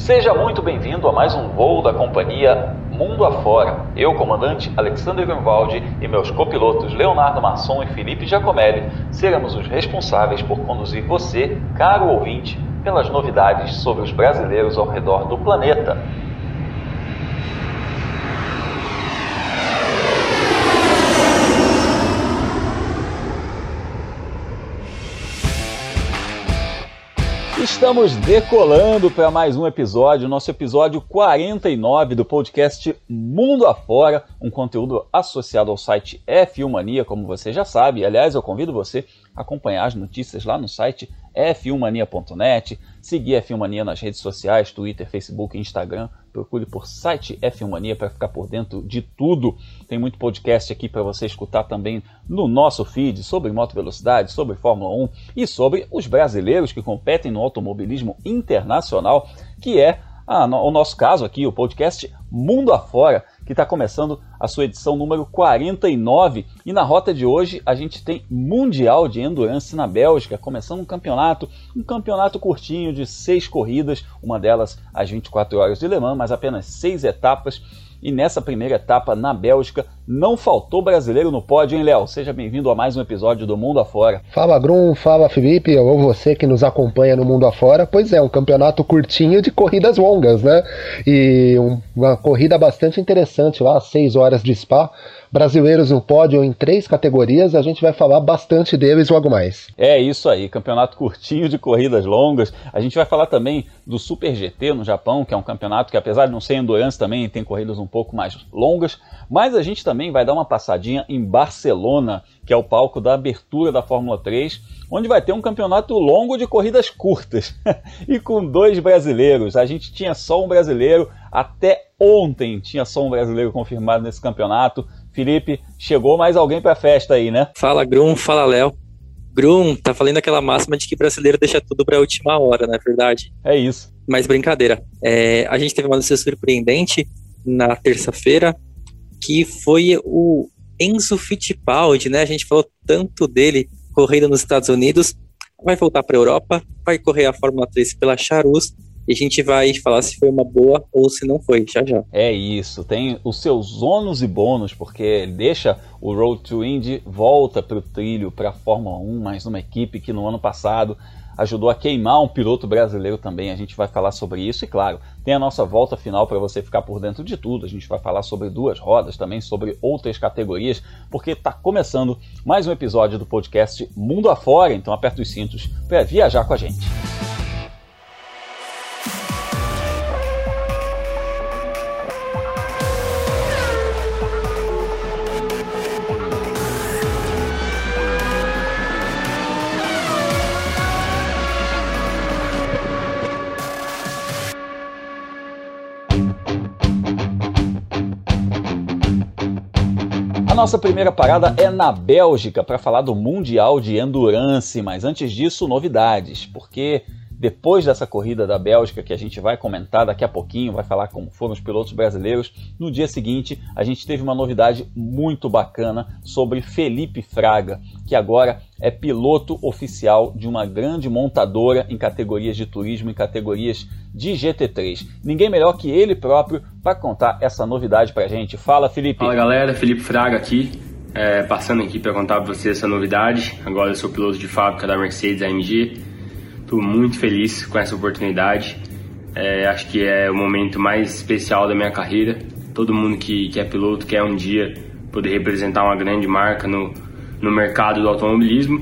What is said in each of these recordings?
Seja muito bem-vindo a mais um voo da companhia Mundo Afora. Eu, comandante Alexander Grunwald e meus copilotos Leonardo Masson e Felipe Giacomelli seremos os responsáveis por conduzir você, caro ouvinte, pelas novidades sobre os brasileiros ao redor do planeta. Estamos decolando para mais um episódio, nosso episódio 49 do podcast Mundo Afora, um conteúdo associado ao site F1 Mania, como você já sabe. Aliás, eu convido você acompanhar as notícias lá no site f1mania.net, seguir a F1 Mania nas redes sociais, Twitter, Facebook Instagram. Procure por site F1 Mania para ficar por dentro de tudo. Tem muito podcast aqui para você escutar também no nosso feed sobre moto velocidade, sobre Fórmula 1 e sobre os brasileiros que competem no automobilismo internacional, que é a, o nosso caso aqui, o podcast Mundo Afora, que está começando a sua edição número 49. E na rota de hoje a gente tem Mundial de Endurance na Bélgica, começando um campeonato, um campeonato curtinho de seis corridas, uma delas às 24 horas de Le Mans, mas apenas seis etapas. E nessa primeira etapa na Bélgica, não faltou brasileiro no pódio, hein, Léo? Seja bem-vindo a mais um episódio do Mundo Afora. Fala, Grum, fala, Felipe, ou você que nos acompanha no Mundo Afora. Pois é, um campeonato curtinho de corridas longas, né? E uma corrida bastante interessante lá, 6 horas de Spa brasileiros no pódio em três categorias. A gente vai falar bastante deles logo mais. É isso aí, campeonato curtinho de corridas longas. A gente vai falar também do Super GT no Japão, que é um campeonato que, apesar de não ser endurance, também tem corridas um pouco mais longas. Mas a gente também vai dar uma passadinha em Barcelona, que é o palco da abertura da Fórmula 3, onde vai ter um campeonato longo de corridas curtas e com dois brasileiros. A gente tinha só um brasileiro até ontem, tinha só um brasileiro confirmado nesse campeonato. Felipe, chegou mais alguém para a festa aí, né? Fala, Grum, fala, Léo. Grum, tá falando aquela máxima de que brasileiro deixa tudo para a última hora, não é verdade? É isso. Mas brincadeira. É, a gente teve uma notícia surpreendente na terça-feira, que foi o Enzo Fittipaldi, né? A gente falou tanto dele correndo nos Estados Unidos, vai voltar para a Europa, vai correr a Fórmula 3 pela Charus e a gente vai falar se foi uma boa ou se não foi, já já. É isso, tem os seus ônus e bônus, porque deixa o Road to Indy, volta para o trilho, para a Fórmula 1, mas numa equipe que no ano passado ajudou a queimar um piloto brasileiro também. A gente vai falar sobre isso e, claro, tem a nossa volta final para você ficar por dentro de tudo. A gente vai falar sobre duas rodas, também sobre outras categorias, porque está começando mais um episódio do podcast Mundo Afora. Então, aperta os cintos para viajar com a gente. Nossa primeira parada é na Bélgica para falar do Mundial de Endurance, mas antes disso, novidades, porque depois dessa corrida da Bélgica, que a gente vai comentar daqui a pouquinho, vai falar como foram os pilotos brasileiros, no dia seguinte a gente teve uma novidade muito bacana sobre Felipe Fraga, que agora é piloto oficial de uma grande montadora em categorias de turismo e categorias de GT3. Ninguém melhor que ele próprio para contar essa novidade para a gente. Fala, Felipe. Fala, galera. Felipe Fraga aqui. É, passando aqui para contar para vocês essa novidade. Agora eu sou piloto de fábrica da Mercedes AMG Estou muito feliz com essa oportunidade. É, acho que é o momento mais especial da minha carreira. Todo mundo que, que é piloto quer um dia poder representar uma grande marca no, no mercado do automobilismo.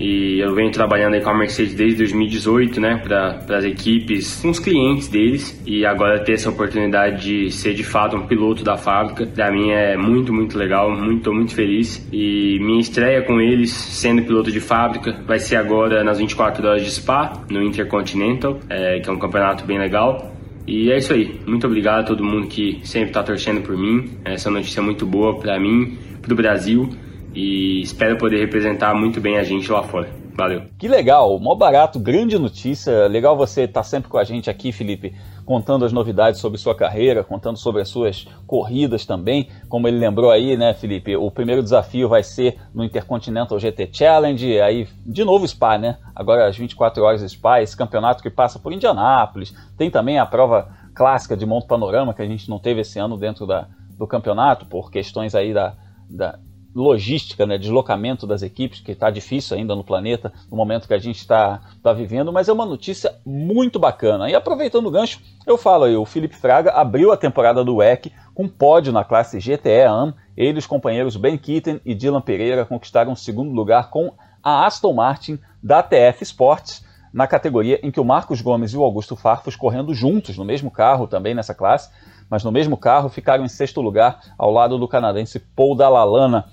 E eu venho trabalhando aí com a Mercedes desde 2018, né, para as equipes, com os clientes deles. E agora ter essa oportunidade de ser de fato um piloto da fábrica, para mim é muito, muito legal, muito, muito feliz. E minha estreia com eles, sendo piloto de fábrica, vai ser agora nas 24 horas de Spa, no Intercontinental, é, que é um campeonato bem legal. E é isso aí. Muito obrigado a todo mundo que sempre está torcendo por mim. Essa notícia é muito boa para mim, para o Brasil e espero poder representar muito bem a gente lá fora. Valeu. Que legal, mó barato, grande notícia. Legal você estar tá sempre com a gente aqui, Felipe, contando as novidades sobre sua carreira, contando sobre as suas corridas também. Como ele lembrou aí, né, Felipe? O primeiro desafio vai ser no Intercontinental GT Challenge, aí de novo Spa, né? Agora às 24 horas Spa, esse campeonato que passa por Indianápolis. Tem também a prova clássica de Monte Panorama que a gente não teve esse ano dentro da, do campeonato por questões aí da, da logística, né, deslocamento das equipes, que está difícil ainda no planeta, no momento que a gente está tá vivendo, mas é uma notícia muito bacana. E aproveitando o gancho, eu falo aí, o Felipe Fraga abriu a temporada do WEC com pódio na classe GTE AM. Ele e os companheiros Ben Kitten e Dylan Pereira conquistaram o segundo lugar com a Aston Martin da TF Sports, na categoria em que o Marcos Gomes e o Augusto Farfus correndo juntos no mesmo carro também nessa classe, mas no mesmo carro ficaram em sexto lugar ao lado do canadense Paul Dalalana.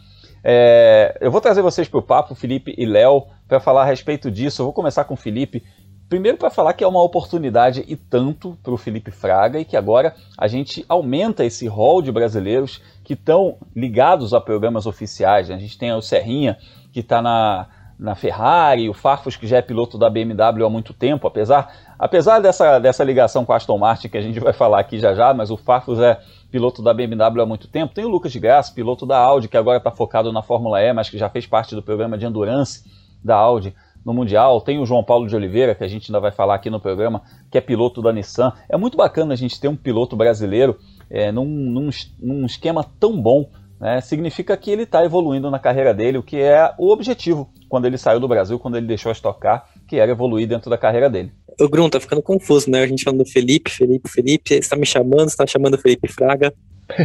É, eu vou trazer vocês para o papo, Felipe e Léo, para falar a respeito disso. Eu vou começar com o Felipe. Primeiro, para falar que é uma oportunidade e tanto para o Felipe Fraga e que agora a gente aumenta esse rol de brasileiros que estão ligados a programas oficiais. A gente tem o Serrinha, que está na, na Ferrari, o Farfus, que já é piloto da BMW há muito tempo, apesar, apesar dessa, dessa ligação com a Aston Martin, que a gente vai falar aqui já já, mas o Farfus é piloto da BMW há muito tempo. Tem o Lucas de Graça, piloto da Audi, que agora está focado na Fórmula E, mas que já fez parte do programa de endurance da Audi no Mundial. Tem o João Paulo de Oliveira, que a gente ainda vai falar aqui no programa, que é piloto da Nissan. É muito bacana a gente ter um piloto brasileiro é, num, num, num esquema tão bom. Né? Significa que ele está evoluindo na carreira dele, o que é o objetivo quando ele saiu do Brasil, quando ele deixou a Stock Car, que era evoluir dentro da carreira dele. O Grum, tá ficando confuso, né? A gente falando do Felipe, Felipe, Felipe, você tá me chamando, você tá chamando o Felipe Fraga.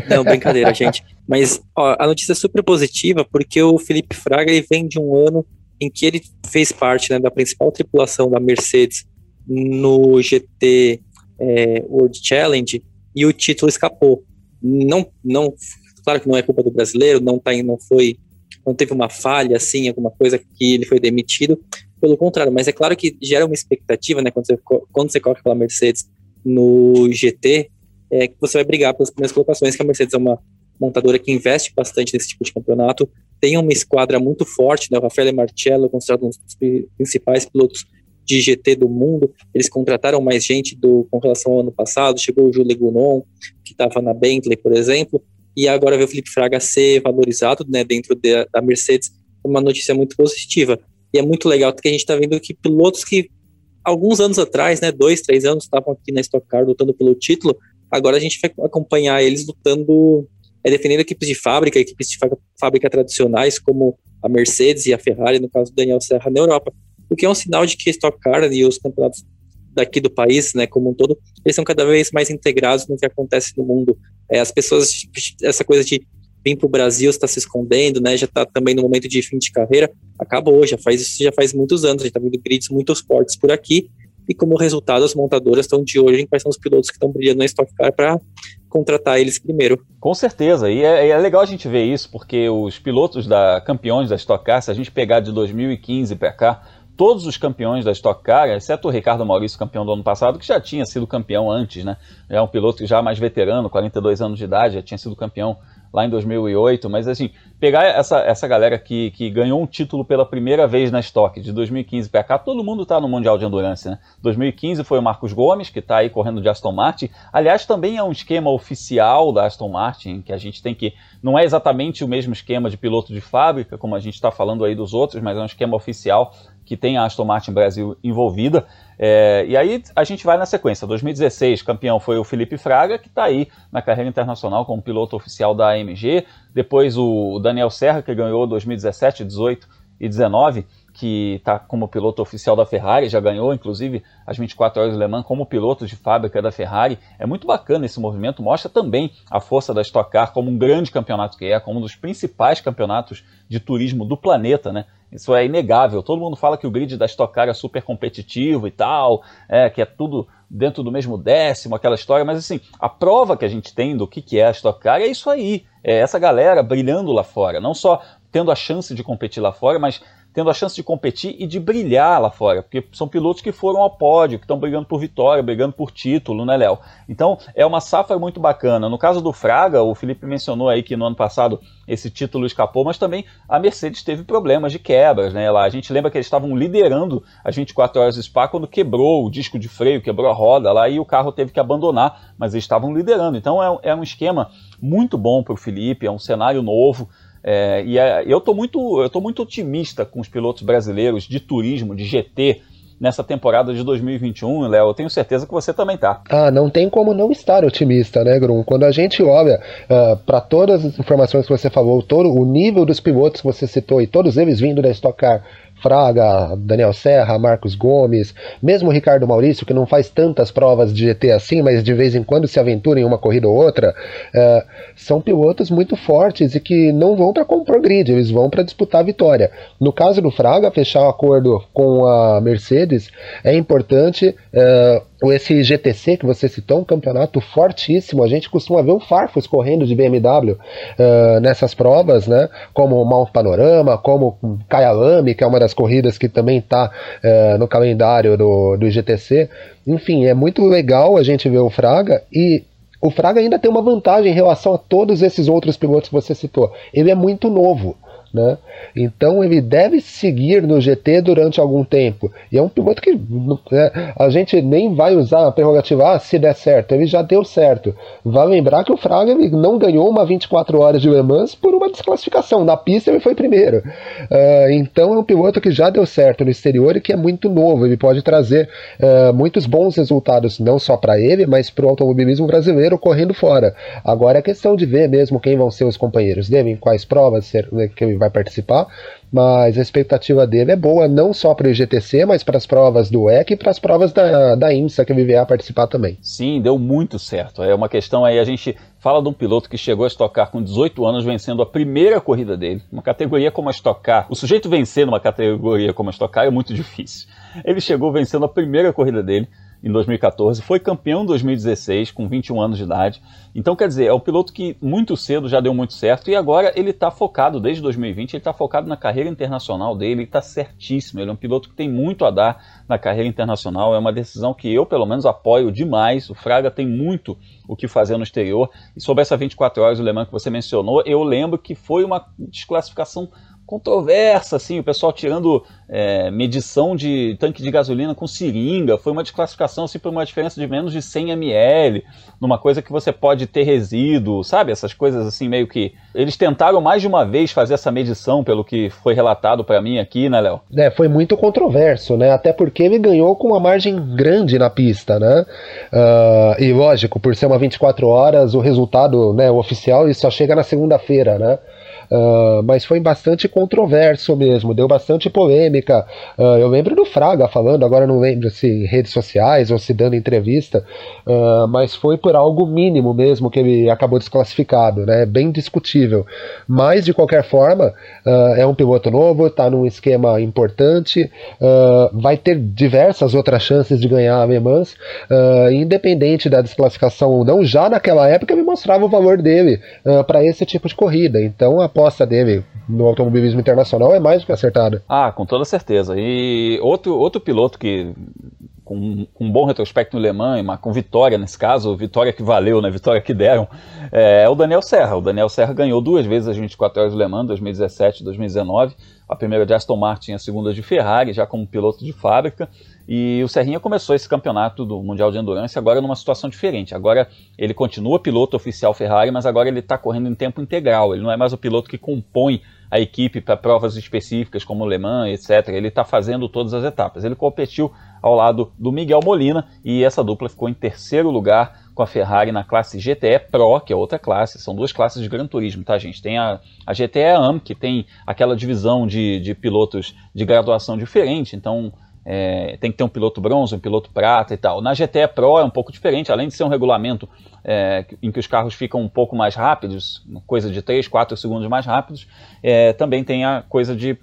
Não, brincadeira, gente. Mas ó, a notícia é super positiva porque o Felipe Fraga ele vem de um ano em que ele fez parte né, da principal tripulação da Mercedes no GT é, World Challenge e o título escapou. Não, não, claro que não é culpa do brasileiro, não tá, não foi, não teve uma falha assim, alguma coisa que ele foi demitido, pelo contrário, mas é claro que gera uma expectativa, né, quando você, quando você corre pela Mercedes no GT, é que você vai brigar pelas primeiras colocações, que a Mercedes é uma montadora que investe bastante nesse tipo de campeonato, tem uma esquadra muito forte, né, o Rafael Marcello, considerado um dos principais pilotos de GT do mundo, eles contrataram mais gente do, com relação ao ano passado, chegou o Júlio Gounon, que estava na Bentley, por exemplo, e agora vê o Felipe Fraga ser valorizado né, dentro de, da Mercedes, uma notícia muito positiva. E é muito legal que a gente está vendo que pilotos que alguns anos atrás, né, dois, três anos, estavam aqui na Stock Car lutando pelo título, agora a gente vai acompanhar eles lutando, é, defendendo equipes de fábrica, equipes de fábrica tradicionais, como a Mercedes e a Ferrari, no caso do Daniel Serra, na Europa. O que é um sinal de que a Stock Car e os campeonatos daqui do país, né, como um todo, eles são cada vez mais integrados no que acontece no mundo. É, as pessoas, essa coisa de vir para o Brasil, está se escondendo, né? Já está também no momento de fim de carreira. Acabou, já faz isso já faz muitos anos. A gente está vendo grids muito fortes por aqui. E como resultado, as montadoras estão de olho em quais são os pilotos que estão brilhando na Stock Car para contratar eles primeiro. Com certeza, e é, é, legal a gente ver isso, porque os pilotos da campeões da Stock Car, se a gente pegar de 2015 para cá, todos os campeões da Stock Car, exceto o Ricardo Maurício, campeão do ano passado, que já tinha sido campeão antes, né? É um piloto já mais veterano, 42 anos de idade, já tinha sido campeão lá em 2008, mas assim, pegar essa, essa galera que, que ganhou um título pela primeira vez na Stock, de 2015 para cá, todo mundo está no Mundial de Endurance, né? 2015 foi o Marcos Gomes, que está aí correndo de Aston Martin, aliás, também é um esquema oficial da Aston Martin, que a gente tem que, não é exatamente o mesmo esquema de piloto de fábrica, como a gente está falando aí dos outros, mas é um esquema oficial que tem a Aston Martin Brasil envolvida, é, e aí a gente vai na sequência. 2016, campeão foi o Felipe Fraga, que está aí na carreira internacional como piloto oficial da AMG. Depois o Daniel Serra, que ganhou 2017, 18 e 19, que está como piloto oficial da Ferrari, já ganhou inclusive as 24 horas de Le Mans como piloto de fábrica da Ferrari. É muito bacana esse movimento, mostra também a força da Stock Car como um grande campeonato que é, como um dos principais campeonatos de turismo do planeta, né? Isso é inegável. Todo mundo fala que o grid da Stock Car é super competitivo e tal, é, que é tudo dentro do mesmo décimo, aquela história, mas assim, a prova que a gente tem do que, que é a Stock Car é isso aí. É essa galera brilhando lá fora, não só tendo a chance de competir lá fora, mas tendo a chance de competir e de brilhar lá fora, porque são pilotos que foram ao pódio, que estão brigando por vitória, brigando por título, né, Léo? Então é uma safra muito bacana. No caso do Fraga, o Felipe mencionou aí que no ano passado esse título escapou, mas também a Mercedes teve problemas de quebras, né? Lá a gente lembra que eles estavam liderando as 24 horas de Spa quando quebrou o disco de freio, quebrou a roda lá e o carro teve que abandonar, mas eles estavam liderando. Então é, é um esquema muito bom para o Felipe, é um cenário novo. É, e é, eu estou muito, eu muito otimista com os pilotos brasileiros de turismo, de GT, nessa temporada de 2021, Léo. Eu tenho certeza que você também tá. Ah, não tem como não estar otimista, né, Grum? Quando a gente olha uh, ah, para todas as informações que você falou, todo o nível dos pilotos que você citou e todos eles vindo da Stock Car, Fraga, Daniel Serra, Marcos Gomes, mesmo o Ricardo Maurício, que não faz tantas provas de GT assim, mas de vez em quando se aventura em uma corrida ou outra, é, são pilotos muito fortes e que não vão para compor grid, eles vão para disputar a vitória. No caso do Fraga, fechar o um acordo com a Mercedes é importante. É, esse GTC que você citou, um campeonato fortíssimo. A gente costuma ver o Farfus correndo de BMW uh, nessas provas, né? Como o Mount Panorama, como Kyalami, que é uma das corridas que também está uh, no calendário do, do GTC. Enfim, é muito legal a gente ver o Fraga e o Fraga ainda tem uma vantagem em relação a todos esses outros pilotos que você citou. Ele é muito novo. Né? Então ele deve seguir no GT durante algum tempo. E é um piloto que né, a gente nem vai usar a prerrogativa ah, se der certo. Ele já deu certo. Vai lembrar que o Fraga não ganhou uma 24 horas de Le Mans por uma desclassificação. Na pista ele foi primeiro. Uh, então é um piloto que já deu certo no exterior e que é muito novo. Ele pode trazer uh, muitos bons resultados, não só para ele, mas para o automobilismo brasileiro correndo fora. Agora é questão de ver mesmo quem vão ser os companheiros dele, em quais provas ser, né, que ele vai participar, mas a expectativa dele é boa não só para o IGTC, mas para as provas do EC e para as provas da, da IMSA que ele vier a participar também. Sim, deu muito certo. É uma questão aí, a gente fala de um piloto que chegou a estocar com 18 anos vencendo a primeira corrida dele, uma categoria como a estocar. O sujeito vencer numa categoria como a estocar é muito difícil. Ele chegou vencendo a primeira corrida dele, em 2014, foi campeão em 2016 com 21 anos de idade. Então, quer dizer, é um piloto que muito cedo já deu muito certo e agora ele está focado, desde 2020, ele está focado na carreira internacional dele, ele está certíssimo. Ele é um piloto que tem muito a dar na carreira internacional, é uma decisão que eu, pelo menos, apoio demais. O Fraga tem muito o que fazer no exterior. E sobre essa 24 horas do Le Mans que você mencionou, eu lembro que foi uma desclassificação controversa, assim, o pessoal tirando é, medição de tanque de gasolina com seringa, foi uma desclassificação assim, por uma diferença de menos de 100 ml, numa coisa que você pode ter resíduo, sabe? Essas coisas assim, meio que. Eles tentaram mais de uma vez fazer essa medição, pelo que foi relatado para mim aqui, né, Léo? É, foi muito controverso, né? Até porque ele ganhou com uma margem grande na pista, né? Uh, e lógico, por ser uma 24 horas, o resultado né, oficial só chega na segunda-feira, né? Uh, mas foi bastante controverso mesmo, deu bastante polêmica. Uh, eu lembro do Fraga falando, agora não lembro se em redes sociais ou se dando entrevista, uh, mas foi por algo mínimo mesmo que ele acabou desclassificado, né? Bem discutível. Mas de qualquer forma, é um piloto novo, está num esquema importante, vai ter diversas outras chances de ganhar a Le independente da desclassificação ou não. Já naquela época ele mostrava o valor dele para esse tipo de corrida. Então, após aposta dele no automobilismo internacional é mais do que acertada. Ah, com toda certeza. E outro, outro piloto que com, um bom retrospecto no Le Mans, com vitória nesse caso, vitória que valeu, né, vitória que deram, é, é o Daniel Serra. O Daniel Serra ganhou duas vezes as 24 horas do Le Mans, 2017 e 2019. A primeira de Aston Martin, a segunda de Ferrari, já como piloto de fábrica. E o Serrinha começou esse campeonato do Mundial de Endurance agora numa situação diferente. Agora ele continua piloto oficial Ferrari, mas agora ele está correndo em tempo integral. Ele não é mais o piloto que compõe a equipe para provas específicas como Le Mans, etc. Ele está fazendo todas as etapas. Ele competiu ao lado do Miguel Molina e essa dupla ficou em terceiro lugar com a Ferrari na classe GTE Pro, que é outra classe. São duas classes de Gran Turismo, tá, gente? Tem a, a GTE AM, que tem aquela divisão de, de pilotos de graduação diferente. Então é, tem que ter um piloto bronze, um piloto prata e tal. Na GTE Pro é um pouco diferente, além de ser um regulamento é, em que os carros ficam um pouco mais rápidos, coisa de 3, 4 segundos mais rápidos, é, também tem a coisa de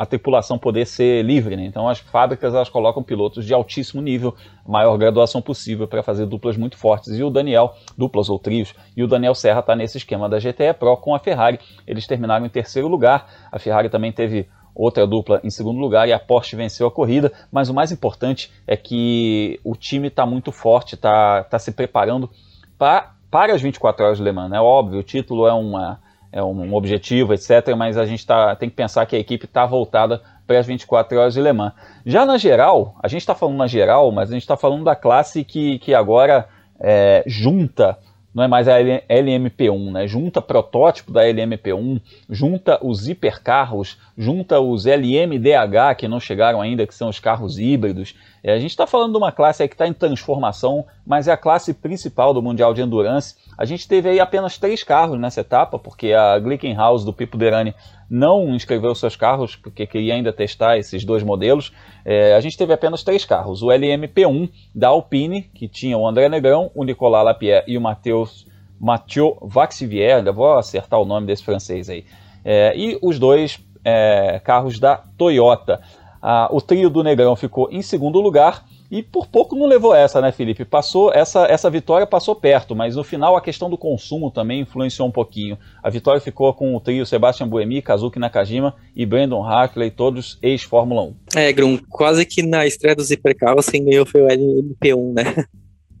a tripulação poder ser livre. Né? Então as fábricas elas colocam pilotos de altíssimo nível, maior graduação possível para fazer duplas muito fortes. E o Daniel, duplas ou trios, e o Daniel Serra está nesse esquema da GTE Pro com a Ferrari. Eles terminaram em terceiro lugar. A Ferrari também teve outra dupla em segundo lugar e a Porsche venceu a corrida, mas o mais importante é que o time está muito forte, está tá se preparando pra, para as 24 horas de Le Mans. É óbvio, o título é, uma, é um objetivo, etc., mas a gente tá, tem que pensar que a equipe está voltada para as 24 horas de Le Mans. Já na geral, a gente está falando na geral, mas a gente está falando da classe que, que agora é, junta não é mais a LMP1, né? Junta protótipo da LMP1, junta os hipercarros, junta os LMDH que não chegaram ainda, que são os carros híbridos. É, a gente está falando de uma classe que está em transformação, mas é a classe principal do Mundial de Endurance. A gente teve aí apenas três carros nessa etapa, porque a Glickenhaus do Pipo Derani não inscreveu seus carros, porque queria ainda testar esses dois modelos. É, a gente teve apenas três carros. O LMP1 da Alpine, que tinha o André Negrão, o Nicolas Lapierre e o Matheus Mathieu Vaxivier, vou acertar o nome desse francês aí. É, e os dois é, carros da Toyota. Ah, o trio do Negrão ficou em segundo lugar e por pouco não levou essa, né, Felipe? Passou essa, essa vitória passou perto, mas no final a questão do consumo também influenciou um pouquinho. A vitória ficou com o trio Sebastian Buemi, Kazuki Nakajima e Brandon Hartley, todos ex-Fórmula 1. É, Grum, quase que na estreia dos hipercarros quem ganhou foi o LMP1, né?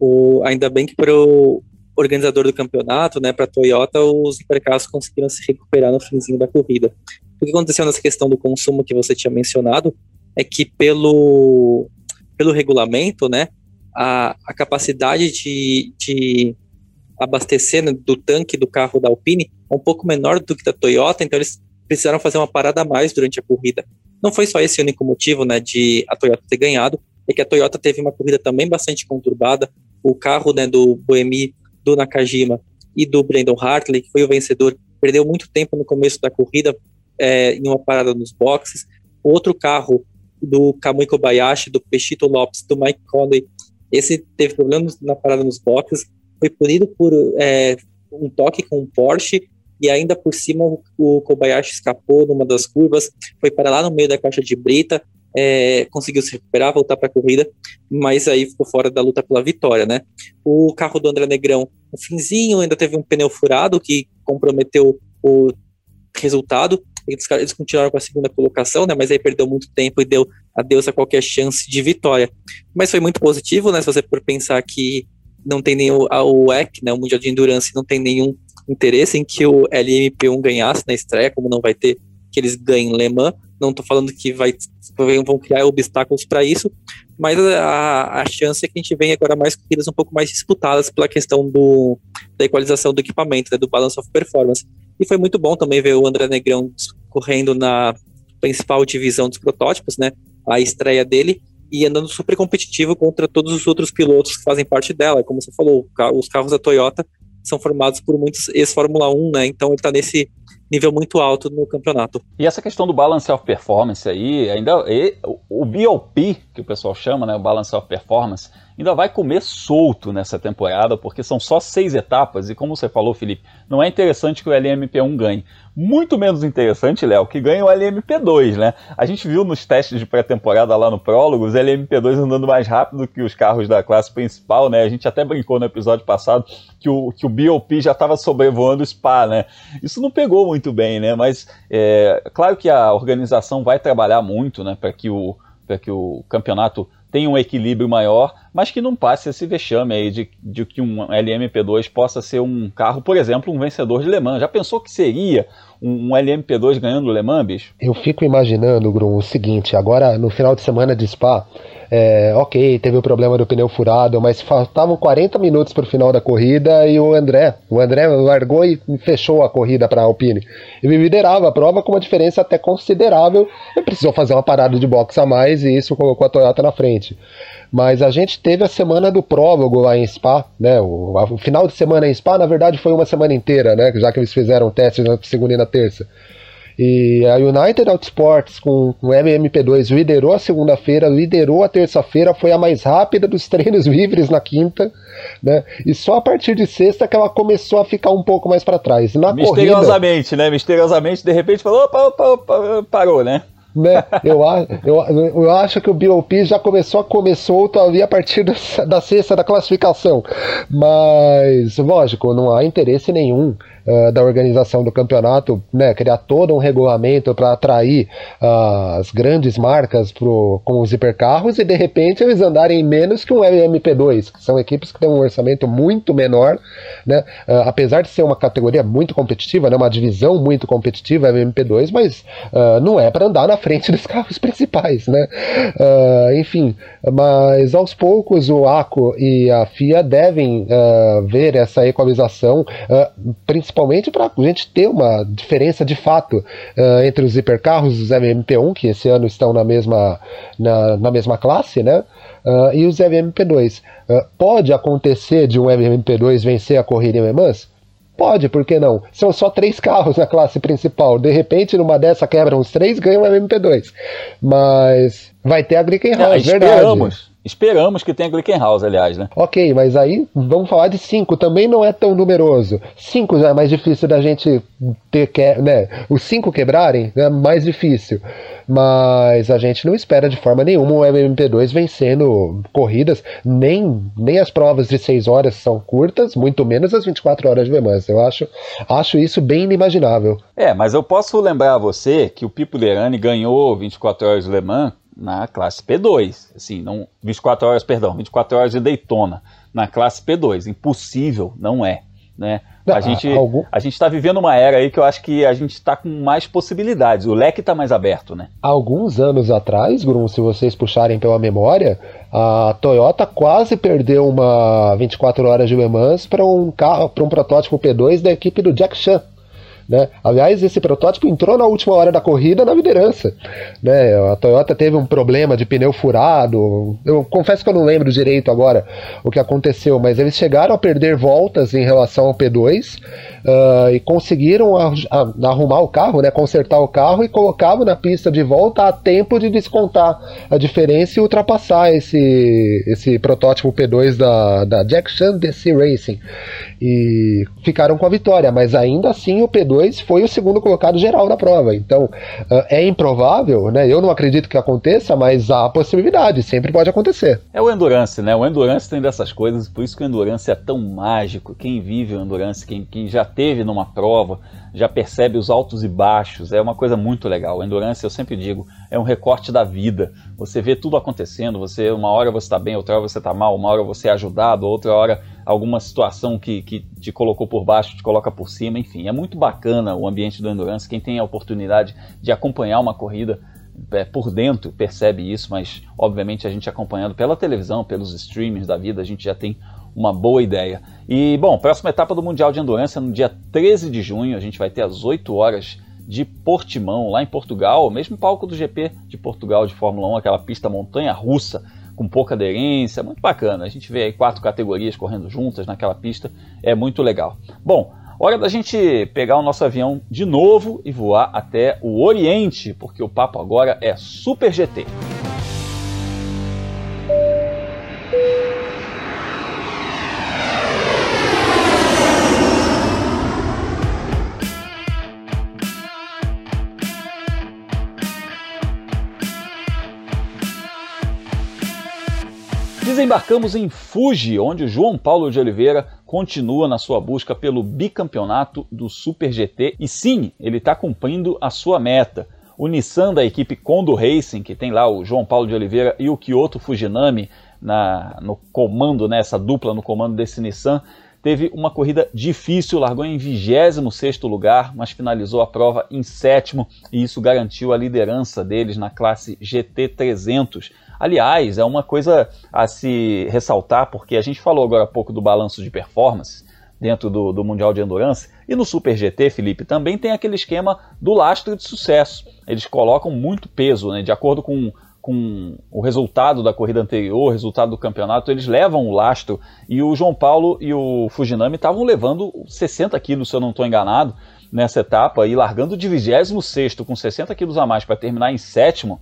O, ainda bem que para o organizador do campeonato, né, para a Toyota, os hipercarros conseguiram se recuperar no finzinho da corrida. O que aconteceu nessa questão do consumo que você tinha mencionado é que pelo, pelo regulamento, né, a, a capacidade de, de abastecer né, do tanque do carro da Alpine é um pouco menor do que da Toyota, então eles precisaram fazer uma parada a mais durante a corrida. Não foi só esse o único motivo, né, de a Toyota ter ganhado, é que a Toyota teve uma corrida também bastante conturbada. O carro, né, do Boemi, do Nakajima e do Brandon Hartley, que foi o vencedor, perdeu muito tempo no começo da corrida é, em uma parada nos boxes. Outro carro do Kamui Kobayashi, do Pechito Lopes, do Mike Conley, esse teve problemas na parada nos boxes, foi punido por é, um toque com um Porsche e ainda por cima o, Kobayashi escapou numa das curvas, foi para lá no meio da caixa de brita, é, conseguiu se recuperar, voltar para a corrida, mas aí ficou fora da luta pela vitória, né? O carro do André Negrão, no finzinho, ainda teve um pneu furado que comprometeu o resultado. Eles, continuaram com a segunda colocação, né? Mas aí perdeu muito tempo e deu adeus a qualquer chance de vitória. Mas foi muito positivo, né? Se você for pensar que não tem nenhum a, o WEC, né? O Mundial de Endurance não tem nenhum interesse em que o LMP1 ganhasse na estreia, como não vai ter que eles ganhem Le Mans. Não estou falando que vai, vão criar obstáculos para isso, mas a, a chance é que a gente venha agora mais corridas um pouco mais disputadas pela questão do, da equalização do equipamento, né, do balance of performance. E foi muito bom também ver o André Negrão correndo na principal divisão dos protótipos, né? A estreia dele e andando super competitivo contra todos os outros pilotos que fazem parte dela. Como você falou, os carros da Toyota são formados por muitos ex-Fórmula 1, né? Então ele está nesse nível muito alto no campeonato. E essa questão do balance of performance aí, ainda o BOP, que o pessoal chama, né, o balance of performance, ainda vai comer solto nessa temporada, porque são só seis etapas, e como você falou, Felipe, não é interessante que o LMP1 ganhe. Muito menos interessante, Léo, que ganhe o LMP2, né? A gente viu nos testes de pré-temporada lá no prólogo, os LMP2 andando mais rápido que os carros da classe principal, né? A gente até brincou no episódio passado que o, que o BOP já estava sobrevoando o Spa, né? Isso não pegou muito bem, né? Mas é claro que a organização vai trabalhar muito, né, para que o para que o campeonato tenha um equilíbrio maior, mas que não passe esse vexame aí de, de que um LMP2 possa ser um carro, por exemplo, um vencedor de Le Mans. Já pensou que seria um, um LMP2 ganhando Le Mans, bicho? Eu fico imaginando, Grum, o seguinte, agora no final de semana de Spa, é, ok, teve o problema do pneu furado, mas faltavam 40 minutos para o final da corrida e o André, o André largou e fechou a corrida para a Alpine. Ele liderava a prova com uma diferença até considerável e precisou fazer uma parada de boxe a mais e isso colocou a Toyota na frente. Mas a gente teve a semana do prólogo lá em Spa, né? O, o final de semana em Spa, na verdade, foi uma semana inteira, né? Já que eles fizeram testes na segunda e na terça. E a United Autosports com o MMP2 liderou a segunda-feira, liderou a terça-feira, foi a mais rápida dos treinos livres na quinta, né? E só a partir de sexta que ela começou a ficar um pouco mais para trás. Na Misteriosamente, corrida, né? Misteriosamente, de repente falou, opa, opa, opa, parou, né? Né? Eu, eu, eu acho que o BOP já começou a comer solto ali a partir da, da sexta da classificação. Mas, lógico, não há interesse nenhum uh, da organização do campeonato, né? Criar todo um regulamento para atrair uh, as grandes marcas pro, com os hipercarros e de repente eles andarem menos que um LMP2, que são equipes que têm um orçamento muito menor, né? Uh, apesar de ser uma categoria muito competitiva, né? Uma divisão muito competitiva, LMP2, mas não é para andar na frente dos carros principais, né? Uh, enfim, mas aos poucos o ACO e a FIA devem uh, ver essa equalização, uh, principalmente para a gente ter uma diferença de fato entre os hipercarros os MMP1, que esse ano estão na mesma, na, na mesma classe, né? e os MMP2. pode acontecer de um MMP2 vencer a corrida em Le Mans? Pode, por que não? São só três carros na classe principal. De repente, numa dessa quebram os três, ganham o MP2. Mas vai ter a Glickenhaus, é, verdade. Esperamos. Esperamos que tenha Glickenhaus, aliás, né? Ok, mas aí vamos falar de cinco, também não é tão numeroso. Cinco já é mais difícil da gente ter, que, né? Os cinco quebrarem é mais difícil. Mas a gente não espera de forma nenhuma o MP2 vencendo corridas, nem, nem as provas de seis horas são curtas, muito menos as 24 horas de Le Mans. Eu acho, acho isso bem inimaginável. É, mas eu posso lembrar a você que o Pipo Lerani ganhou 24 horas de Le Mans na classe P2. Assim, não 24 horas, perdão, 24 horas de Daytona na classe P2. Impossível, não é. Né? A, ah, gente algum... a gente está vivendo uma era aí que eu acho que a gente está com mais possibilidades. O leque está mais aberto, né? Alguns anos atrás, Grum, se vocês puxarem pela memória, a Toyota quase perdeu uma 24 horas de Le Mans para um carro, para um protótipo P2 da equipe do Jack Chan. Né? Aliás, esse protótipo entrou na última hora da corrida na liderança. Né? A Toyota teve um problema de pneu furado. Eu confesso que eu não lembro direito agora o que aconteceu, mas eles chegaram a perder voltas em relação ao P2 uh, e conseguiram arrumar o carro, né? consertar o carro e colocá-lo na pista de volta a tempo de descontar a diferença e ultrapassar esse, esse protótipo P2 da, da Jack Chan DC Racing. E ficaram com a vitória, mas ainda assim o P2 2 foi o segundo colocado geral na prova. Então, uh, é improvável, né? Eu não acredito que aconteça, mas há possibilidade, sempre pode acontecer. É o Endurance, né? O Endurance tem dessas coisas, por isso que o Endurance é tão mágico. Quem vive o Endurance, quem, quem já teve numa prova, já percebe os altos e baixos. É uma coisa muito legal. O Endurance, eu sempre digo, é um recorte da vida. Você vê tudo acontecendo, você uma hora você está bem, outra hora você está mal, uma hora você é ajudado, outra hora alguma situação que, que te colocou por baixo, te coloca por cima, enfim. É muito bacana o ambiente do Endurance. Quem tem a oportunidade de acompanhar uma corrida é, por dentro percebe isso, mas obviamente a gente acompanhando pela televisão, pelos streamings da vida, a gente já tem uma boa ideia. E, bom, próxima etapa do Mundial de Endurance é no dia 13 de junho, a gente vai ter às 8 horas de Portimão, lá em Portugal, o mesmo palco do GP de Portugal de Fórmula 1, aquela pista montanha russa, com pouca aderência, muito bacana. A gente vê aí quatro categorias correndo juntas naquela pista, é muito legal. Bom, hora da gente pegar o nosso avião de novo e voar até o Oriente, porque o papo agora é Super GT. Desembarcamos em Fuji, onde o João Paulo de Oliveira continua na sua busca pelo bicampeonato do Super GT e sim, ele está cumprindo a sua meta. O Nissan da equipe Kondo Racing, que tem lá o João Paulo de Oliveira e o Kyoto Fujinami na, no comando, né, dupla no comando desse Nissan, teve uma corrida difícil, largou em 26º lugar, mas finalizou a prova em sétimo e isso garantiu a liderança deles na classe GT300. Aliás, é uma coisa a se ressaltar, porque a gente falou agora há pouco do balanço de performance dentro do, do Mundial de Endurance, e no Super GT, Felipe, também tem aquele esquema do lastro de sucesso. Eles colocam muito peso, né, de acordo com com o resultado da corrida anterior, o resultado do campeonato, eles levam o lastro. E o João Paulo e o Fujinami estavam levando 60 quilos, se eu não estou enganado, nessa etapa, e largando de 26 com 60 quilos a mais para terminar em sétimo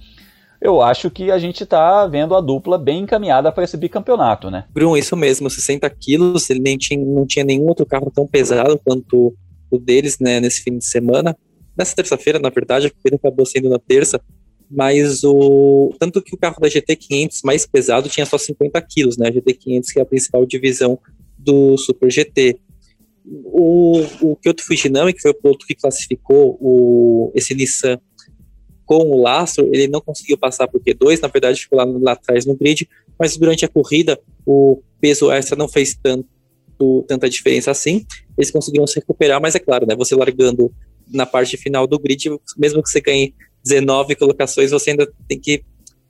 eu acho que a gente está vendo a dupla bem encaminhada para esse bicampeonato, né? Bruno, isso mesmo, 60 quilos, ele nem tinha, não tinha nenhum outro carro tão pesado quanto o deles né, nesse fim de semana. Nessa terça-feira, na verdade, a corrida acabou sendo na terça, mas o tanto que o carro da GT500 mais pesado tinha só 50 quilos, né? A GT500 que é a principal divisão do Super GT. O, o Kyoto Fujinami, que foi o piloto que classificou o, esse Nissan com o lastro, ele não conseguiu passar por Q2, na verdade ficou lá, lá atrás no grid, mas durante a corrida o peso extra não fez tanto, tanta diferença assim, eles conseguiram se recuperar, mas é claro, né, você largando na parte final do grid, mesmo que você ganhe 19 colocações, você ainda tem que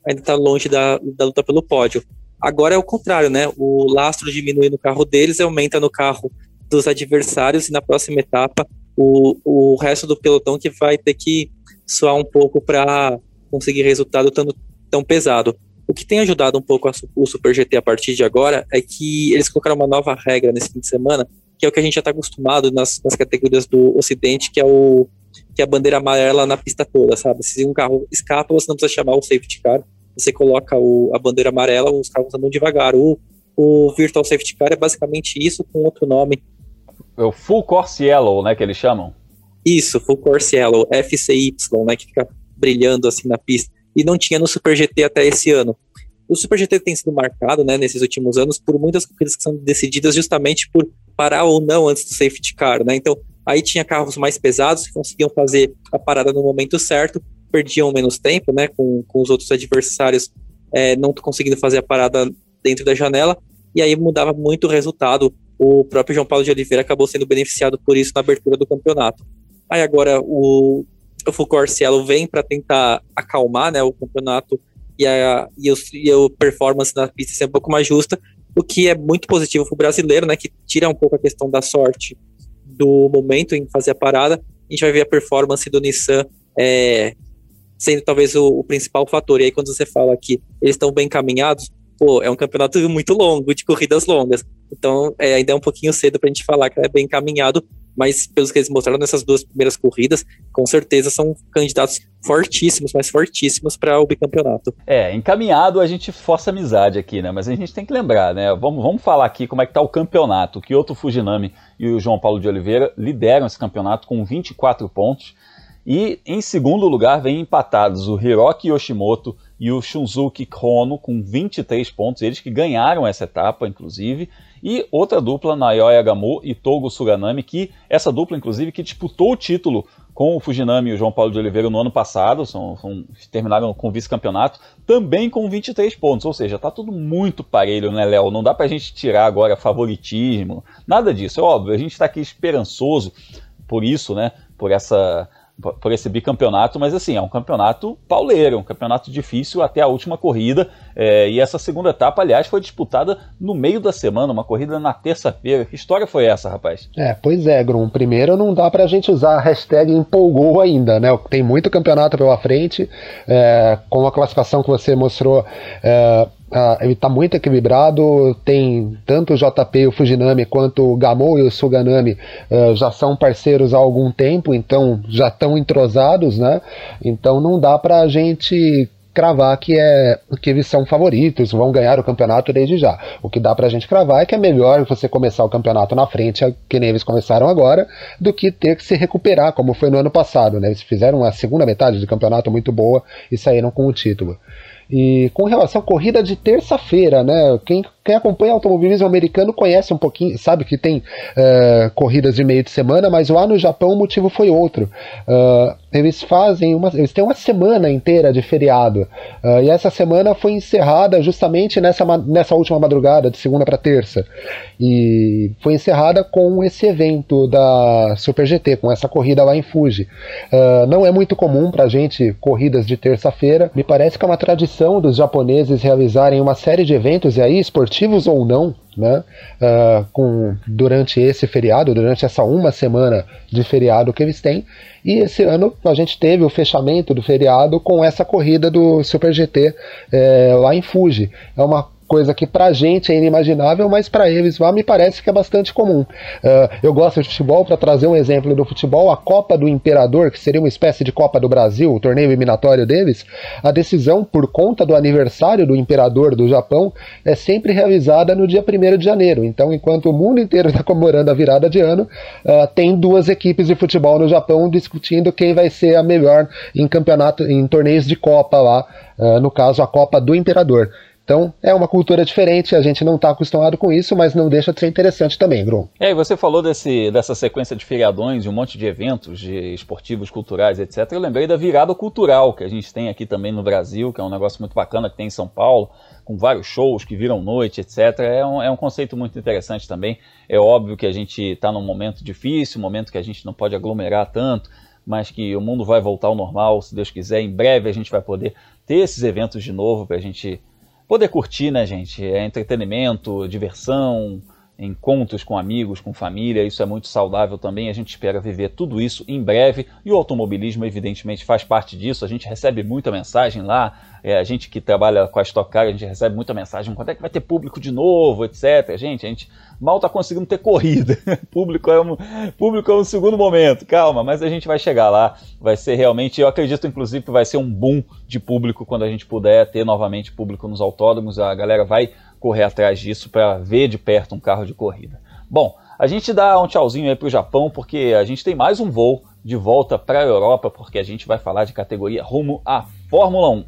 ainda tá longe da, da luta pelo pódio. Agora é o contrário, né? O lastro diminui no carro deles, aumenta no carro dos adversários e na próxima etapa o, o resto do pelotão que vai ter que suar um pouco para conseguir resultado tão, tão pesado. O que tem ajudado um pouco a, o Super GT a partir de agora é que eles colocaram uma nova regra nesse fim de semana, que é o que a gente já está acostumado nas, nas, categorias do Ocidente, que é o que é a bandeira amarela na pista toda, sabe? Se um carro escapa, você não precisa chamar o safety car, você coloca o, a bandeira amarela, os carros andam devagar. O, o Virtual Safety Car é basicamente isso com outro nome. É o Full Course Yellow, né, que eles chamam? Isso, Full Course Yellow, FCY, né, que fica brilhando assim na pista. E não tinha no Super GT até esse ano. O Super GT tem sido marcado, né, nesses últimos anos, por muitas corridas que são decididas justamente por parar ou não antes do safety car, né? Então, aí tinha carros mais pesados que conseguiam fazer a parada no momento certo, perdiam menos tempo, né, com, com os outros adversários é, não conseguindo fazer a parada dentro da janela, e aí mudava muito o resultado. O próprio João Paulo de Oliveira acabou sendo beneficiado por isso na abertura do campeonato. Aí agora o, o Fulcor Cielo vem para tentar acalmar né, o campeonato e a, e, os, e a performance na pista ser um pouco mais justa, o que é muito positivo para o brasileiro, né, que tira um pouco a questão da sorte do momento em fazer a parada. A gente vai ver a performance do Nissan é, sendo talvez o, o, principal fator. E aí, quando você fala que eles estão bem caminhados, pô, é um campeonato muito longo, de corridas longas. Então, é, ainda é um pouquinho cedo para a gente falar que é bem encaminhado, mas pelos que eles mostraram nessas duas primeiras corridas, com certeza são candidatos fortíssimos, mas fortíssimos para o bicampeonato. É, encaminhado a gente força amizade aqui, né? Mas a gente tem que lembrar, né? Vamos, vamos falar aqui como é que tá o campeonato. O Kyoto Fujinami e o João Paulo de Oliveira lideram esse campeonato com 24 pontos. E em segundo lugar vem empatados o Hiroki Yoshimoto e o Shunzuki Kono com 23 pontos, eles que ganharam essa etapa, inclusive. E outra dupla, Naoya Gamo e Togo Suganami, que essa dupla, inclusive, que disputou o título com o Fujinami e o João Paulo de Oliveira no ano passado, são, são terminaram com vice-campeonato, também com 23 pontos, ou seja, tá tudo muito parelho, né, Léo? Não dá pra gente tirar agora favoritismo, nada disso, é óbvio, a gente está aqui esperançoso por isso, né, por essa por esse bicampeonato, mas assim, é um campeonato pauleiro, um campeonato difícil até a última corrida. É, e essa segunda etapa, aliás, foi disputada no meio da semana, uma corrida na terça-feira. Que história foi essa, rapaz? É, pois é, Grum. Primeiro, não dá pra gente usar a hashtag empolgou ainda, né? Tem muito campeonato pela frente, é, com a classificação que você mostrou. É, Uh, ele está muito equilibrado, tem tanto o JP, o Fujinami, quanto o Gamou e o Suganami uh, já são parceiros há algum tempo, então já estão entrosados, né? Então não dá para a gente cravar que é que eles são favoritos, vão ganhar o campeonato desde já. O que dá pra gente cravar é que é melhor você começar o campeonato na frente, que nem eles começaram agora, do que ter que se recuperar, como foi no ano passado, né? Eles fizeram a segunda metade do campeonato muito boa e saíram com o título. E com relação à corrida de terça-feira, né? Quem, quem acompanha automobilismo americano conhece um pouquinho, sabe que tem uh, corridas de meio de semana, mas lá no Japão o motivo foi outro. Uh, eles fazem uma, eles têm uma semana inteira de feriado uh, e essa semana foi encerrada justamente nessa, nessa última madrugada de segunda para terça e foi encerrada com esse evento da Super GT, com essa corrida lá em Fuji. não é muito comum para gente corridas de terça-feira. Me parece que é uma tradição dos japoneses realizarem uma série de eventos e aí esportivos motivos ou não, né, uh, com, durante esse feriado, durante essa uma semana de feriado que eles têm. E esse ano a gente teve o fechamento do feriado com essa corrida do Super GT é, lá em Fuji. É uma coisa que pra gente é inimaginável, mas para eles lá me parece que é bastante comum. Uh, eu gosto de futebol, para trazer um exemplo do futebol, a Copa do Imperador, que seria uma espécie de Copa do Brasil, o torneio eliminatório deles, a decisão, por conta do aniversário do Imperador do Japão, é sempre realizada no dia 1 de janeiro. Então, enquanto o mundo inteiro está comemorando a virada de ano, uh, tem duas equipes de futebol no Japão discutindo quem vai ser a melhor em campeonato, em torneios de Copa lá, uh, no caso a Copa do Imperador. Então é uma cultura diferente, a gente não está acostumado com isso, mas não deixa de ser interessante também, Grum. É, e você falou desse, dessa sequência de feriadões e um monte de eventos de esportivos, culturais, etc. Eu lembrei da virada cultural que a gente tem aqui também no Brasil, que é um negócio muito bacana que tem em São Paulo, com vários shows que viram noite, etc. É um, é um conceito muito interessante também. É óbvio que a gente está num momento difícil, um momento que a gente não pode aglomerar tanto, mas que o mundo vai voltar ao normal, se Deus quiser. Em breve a gente vai poder ter esses eventos de novo para a gente poder curtir, né, gente? É entretenimento, diversão, encontros com amigos, com família, isso é muito saudável também. A gente espera viver tudo isso em breve e o automobilismo, evidentemente, faz parte disso. A gente recebe muita mensagem lá, é, a gente que trabalha com a Stock Car, a gente recebe muita mensagem: quando é que vai ter público de novo, etc. Gente, a gente mal está conseguindo ter corrida. público, é um, público é um segundo momento, calma, mas a gente vai chegar lá. Vai ser realmente, eu acredito, inclusive, que vai ser um boom de público quando a gente puder ter novamente público nos autódromos. A galera vai correr atrás disso para ver de perto um carro de corrida. Bom, a gente dá um tchauzinho aí para o Japão porque a gente tem mais um voo de volta para a Europa porque a gente vai falar de categoria rumo à Fórmula 1.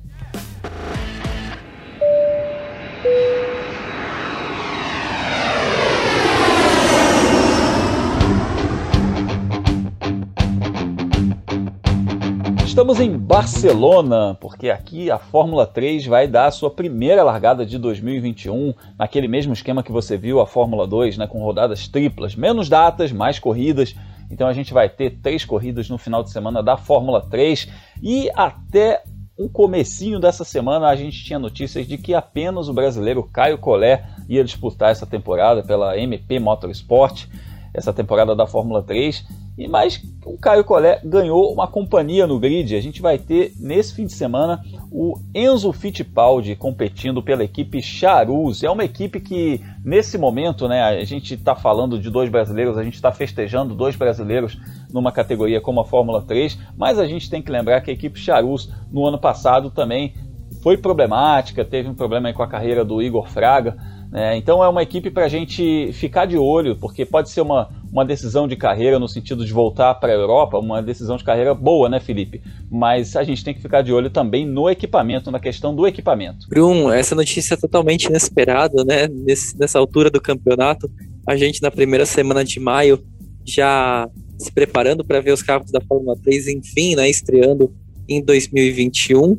Estamos em Barcelona, porque aqui a Fórmula 3 vai dar a sua primeira largada de 2021, naquele mesmo esquema que você viu a Fórmula 2, né, com rodadas triplas, menos datas, mais corridas. Então a gente vai ter três corridas no final de semana da Fórmula 3 e até o comecinho dessa semana a gente tinha notícias de que apenas o brasileiro Caio Collet ia disputar essa temporada pela MP Motorsport, essa temporada da Fórmula 3. E mais o Caio Collet ganhou uma companhia no grid. A gente vai ter nesse fim de semana o Enzo Fittipaldi competindo pela equipe Charus. É uma equipe que nesse momento, né, a gente está falando de dois brasileiros, a gente está festejando dois brasileiros numa categoria como a Fórmula 3, mas a gente tem que lembrar que a equipe Charus no ano passado também foi problemática, teve um problema com a carreira do Igor Fraga. Né? Então é uma equipe para a gente ficar de olho, porque pode ser uma, uma decisão de carreira no sentido de voltar para a Europa, uma decisão de carreira boa, né, Felipe? Mas a gente tem que ficar de olho também no equipamento, na questão do equipamento. Brum, essa notícia é totalmente inesperada, né? Nesse, nessa altura do campeonato, a gente na primeira semana de maio já se preparando para ver os carros da Fórmula 3, enfim, né, estreando em 2021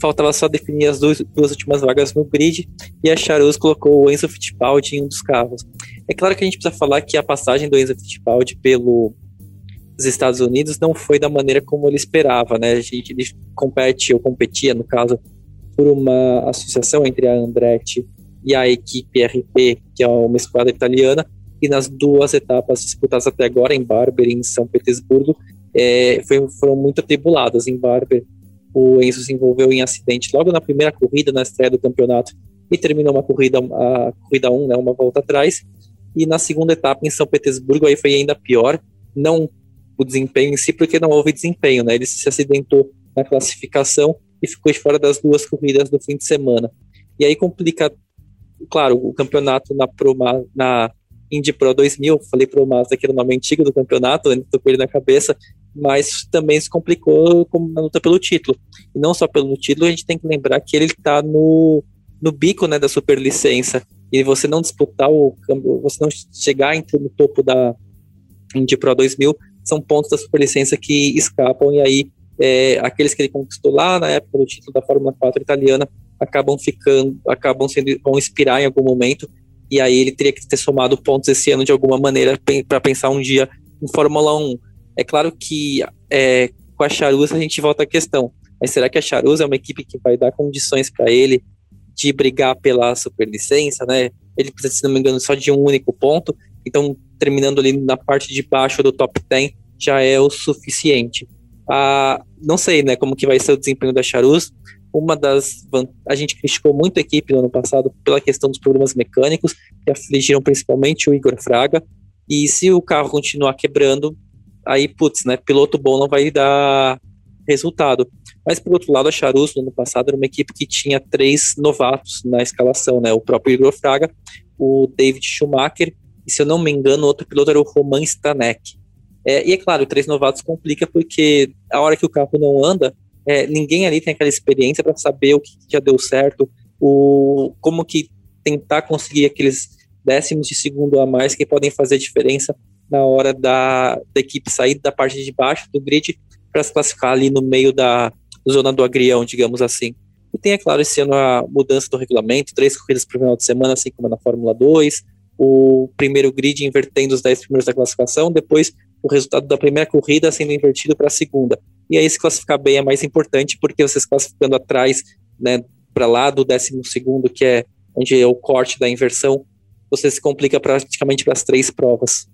faltava só definir as duas, duas últimas vagas no grid e a Charus colocou o Enzo Fittipaldi em um dos carros. É claro que a gente precisa falar que a passagem do Enzo Fittipaldi pelos Estados Unidos não foi da maneira como ele esperava, né? A gente ele compete ou competia, no caso, por uma associação entre a Andretti e a equipe RP, que é uma esquadra italiana, e nas duas etapas disputadas até agora, em Barber e em São Petersburgo, é, foi, foram muito atribuladas. Em Barber, o Enzo se envolveu em acidente logo na primeira corrida, na estreia do campeonato, e terminou uma corrida, a corrida 1, né, uma volta atrás. E na segunda etapa, em São Petersburgo, aí foi ainda pior. Não o desempenho em si, porque não houve desempenho, né? Ele se acidentou na classificação e ficou fora das duas corridas do fim de semana. E aí complica, claro, o campeonato na, Pro, na Indy Pro 2000, falei Pro Mazda que era o nome antigo do campeonato, né? tô com ele na cabeça, mas também se complicou na luta pelo título. E não só pelo título, a gente tem que lembrar que ele está no, no bico né, da superlicença. E você não disputar o você não chegar entre no topo da Indy Pro 2000, são pontos da superlicença que escapam. E aí, é, aqueles que ele conquistou lá na época do título da Fórmula 4 italiana acabam ficando, acabam sendo, vão expirar em algum momento. E aí ele teria que ter somado pontos esse ano de alguma maneira para pensar um dia em Fórmula 1 é claro que é, com a Charus a gente volta à questão. Mas será que a Charus é uma equipe que vai dar condições para ele de brigar pela superlicença, né? Ele precisa, se não me engano, só de um único ponto. Então, terminando ali na parte de baixo do top 10 já é o suficiente. Ah, não sei, né, como que vai ser o desempenho da Charus. uma das a gente criticou muito a equipe no ano passado pela questão dos problemas mecânicos que afligiram principalmente o Igor Fraga e se o carro continuar quebrando aí putz né piloto bom não vai dar resultado. Mas por outro lado a Charus no ano passado era uma equipe que tinha três novatos na escalação né o próprio Igor Fraga o David Schumacher e se eu não me engano outro piloto era o Roman Stanek. É, e é claro três novatos complica porque a hora que o carro não anda é, ninguém ali tem aquela experiência para saber o que já deu certo, o como que tentar conseguir aqueles décimos de segundo a mais que podem fazer diferença na hora da, da equipe sair da parte de baixo do grid para se classificar ali no meio da zona do agrião, digamos assim. E tem, é claro, esse ano a mudança do regulamento, três corridas por final de semana, assim como na Fórmula 2, o primeiro grid invertendo os 10 primeiros da classificação, depois o resultado da primeira corrida sendo invertido para a segunda. E aí se classificar bem é mais importante, porque vocês classificando atrás, né, para lá do décimo segundo, que é onde é o corte da inversão, você se complica praticamente para as três provas.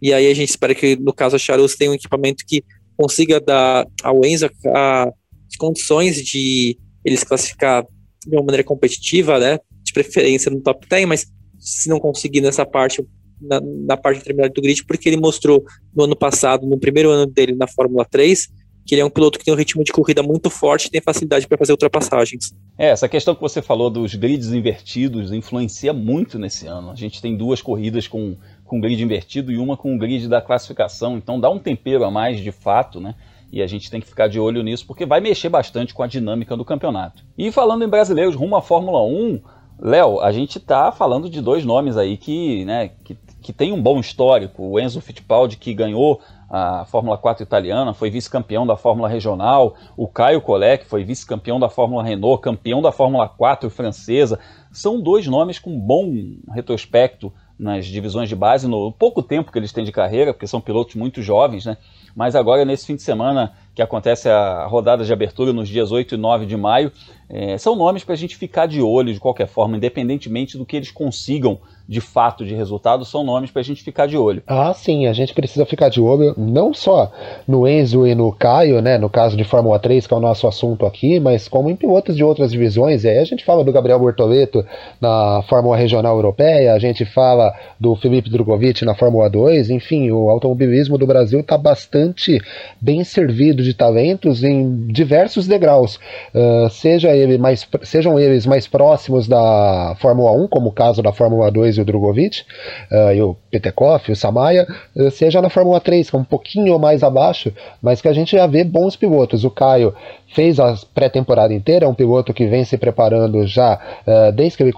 E aí a gente espera que, no caso, a Charus tenha um equipamento que consiga dar ao Enzo as condições de eles classificar de uma maneira competitiva, né, de preferência no top 10, mas se não conseguir nessa parte, na, na parte intermediária do grid, porque ele mostrou no ano passado, no primeiro ano dele na Fórmula 3, que ele é um piloto que tem um ritmo de corrida muito forte e tem facilidade para fazer ultrapassagens. É, essa questão que você falou dos grids invertidos influencia muito nesse ano. A gente tem duas corridas com, com grid invertido e uma com o grid da classificação, então dá um tempero a mais de fato, né? E a gente tem que ficar de olho nisso porque vai mexer bastante com a dinâmica do campeonato. E falando em brasileiros rumo à Fórmula 1, Léo, a gente está falando de dois nomes aí que, né, que, que tem um bom histórico. O Enzo Fittipaldi, que ganhou a Fórmula 4 italiana, foi vice-campeão da Fórmula Regional, o Caio Collet, que foi vice-campeão da Fórmula Renault, campeão da Fórmula 4 francesa. São dois nomes com bom retrospecto nas divisões de base, no pouco tempo que eles têm de carreira, porque são pilotos muito jovens, né? Mas agora, nesse fim de semana, que acontece a rodada de abertura nos dias 8 e 9 de maio, é, são nomes para a gente ficar de olho de qualquer forma, independentemente do que eles consigam de fato de resultado, são nomes para a gente ficar de olho. Ah, sim, a gente precisa ficar de olho não só no Enzo e no Caio, né, no caso de Fórmula 3, que é o nosso assunto aqui, mas como em pilotos de outras divisões. E aí a gente fala do Gabriel Bortoleto na Fórmula Regional Europeia, a gente fala do Felipe Drogovic na Fórmula 2, enfim, o automobilismo do Brasil está bastante bem servido de talentos em diversos degraus, uh, seja ele mais, sejam eles mais próximos da Fórmula 1, como o caso da Fórmula 2 e o Drogovic, uh, e o Petekoff, o Samaya, uh, seja na Fórmula 3, que é um pouquinho mais abaixo, mas que a gente já vê bons pilotos. O Caio fez a pré-temporada inteira, é um piloto que vem se preparando já uh, desde que ele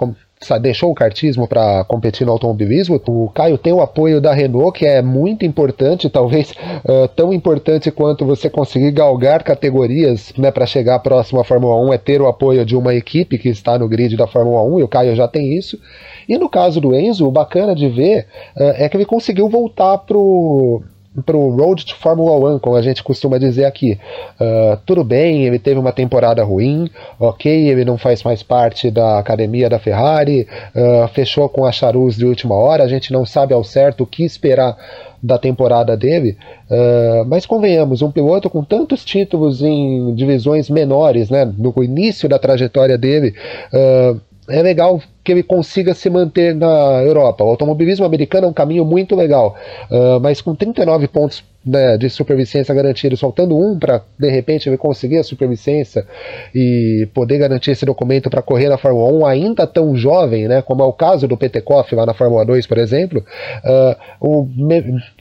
deixou o kartismo para competir no automobilismo. O Caio tem o apoio da Renault, que é muito importante, talvez uh, tão importante quanto você conseguir galgar categorias né, para chegar próximo à Fórmula 1, é ter o apoio de uma equipe que está no grid da Fórmula 1, e o Caio já tem isso. E no caso do Enzo, o bacana de ver uh, é que ele conseguiu voltar pro para o Road to Formula One, como a gente costuma dizer aqui. Uh, tudo bem, ele teve uma temporada ruim, ok, ele não faz mais parte da academia da Ferrari, uh, fechou com a Charus de última hora, a gente não sabe ao certo o que esperar da temporada dele, uh, mas convenhamos, um piloto com tantos títulos em divisões menores, né, no início da trajetória dele, é legal que ele consiga se manter na Europa. O automobilismo americano é um caminho muito legal, uh, mas com 39 pontos né, de supervicência garantidos, faltando um para de repente ele conseguir a supervicência e poder garantir esse documento para correr na Fórmula 1, ainda tão jovem, né, como é o caso do Petekoff lá na Fórmula 2, por exemplo, uh, o,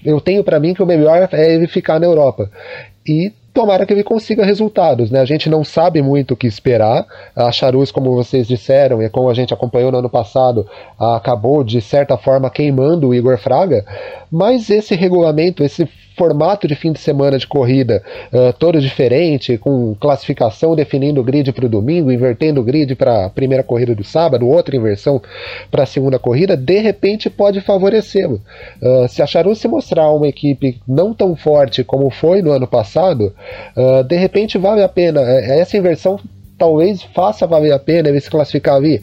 eu tenho para mim que o melhor é ele ficar na Europa. E tomara que ele consiga resultados. Né? A gente não sabe muito o que esperar. A Charus, como vocês disseram, e como a gente acompanhou no ano passado, acabou de certa forma queimando o Igor Fraga, mas esse regulamento, esse formato de fim de semana de corrida uh, todo diferente, com classificação definindo o grid para o domingo, invertendo o grid para a primeira corrida do sábado, outra inversão para a segunda corrida, de repente pode favorecê-lo. Uh, se a Charu se mostrar uma equipe não tão forte como foi no ano passado, uh, de repente vale a pena. Essa inversão talvez faça valer a pena ele se classificar ali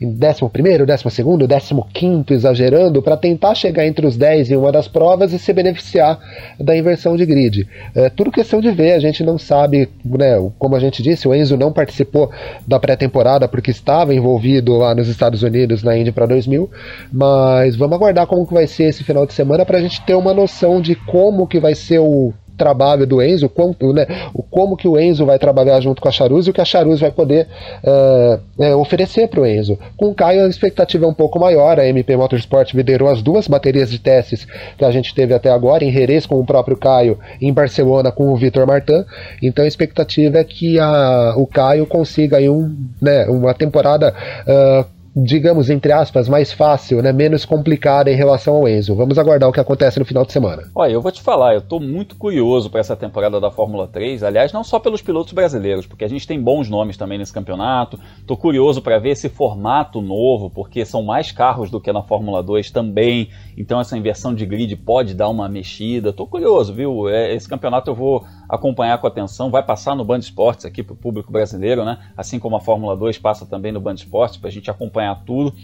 em 11, 12, 15, exagerando, para tentar chegar entre os 10 em uma das provas e se beneficiar da inversão de grid. É tudo questão de ver, a gente não sabe, né, como a gente disse, o Enzo não participou da pré-temporada porque estava envolvido lá nos Estados Unidos na Indy para 2000, mas vamos aguardar como que vai ser esse final de semana para a gente ter uma noção de como que vai ser o trabalho do Enzo, como, né, o como que o Enzo vai trabalhar junto com a Charuz e o que a Charuz vai poder uh, oferecer para o Enzo. Com o Caio a expectativa é um pouco maior, a MP Motorsport liderou as duas baterias de testes que a gente teve até agora, em Jerez com o próprio Caio, em Barcelona com o Vitor Martin, então a expectativa é que a, o Caio consiga aí um, né, uma temporada uh, digamos, entre aspas, mais fácil, né, menos complicada em relação ao Enzo. Vamos aguardar o que acontece no final de semana. Olha, eu vou te falar, eu estou muito curioso para essa temporada da Fórmula 3, aliás, não só pelos pilotos brasileiros, porque a gente tem bons nomes também nesse campeonato. Estou curioso para ver esse formato novo, porque são mais carros do que na Fórmula 2 também, então essa inversão de grid pode dar uma mexida. Estou curioso, viu? É, esse campeonato eu vou acompanhar com atenção, vai passar no Band Esportes aqui para o público brasileiro, né? Assim como a Fórmula 2 passa também no Band Esportes, para a gente acompanhar tudo.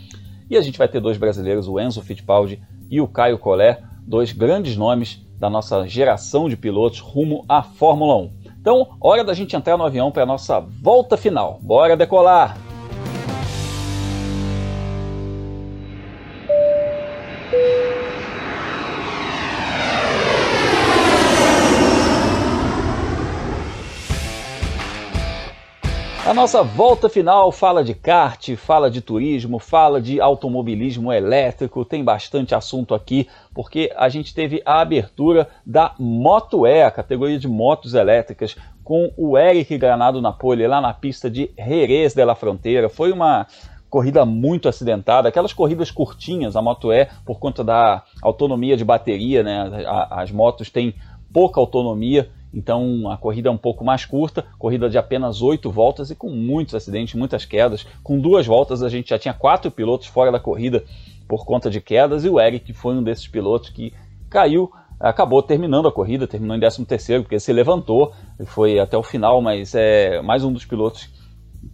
E a gente vai ter dois brasileiros, o Enzo Fittipaldi e o Caio Collet, dois grandes nomes da nossa geração de pilotos rumo à Fórmula 1. Então, hora da gente entrar no avião para a nossa volta final. Bora decolar! Nossa volta final fala de kart, fala de turismo, fala de automobilismo elétrico, tem bastante assunto aqui, porque a gente teve a abertura da Moto E, a categoria de motos elétricas, com o Eric Granado Napoli lá na pista de Jerez de la Fronteira. Foi uma corrida muito acidentada, aquelas corridas curtinhas, a Moto E, por conta da autonomia de bateria, né? As motos têm pouca autonomia então a corrida é um pouco mais curta, corrida de apenas oito voltas e com muitos acidentes, muitas quedas. Com duas voltas a gente já tinha quatro pilotos fora da corrida por conta de quedas e o Eric foi um desses pilotos que caiu, acabou terminando a corrida, terminou em 13 terceiro porque se levantou, foi até o final, mas é mais um dos pilotos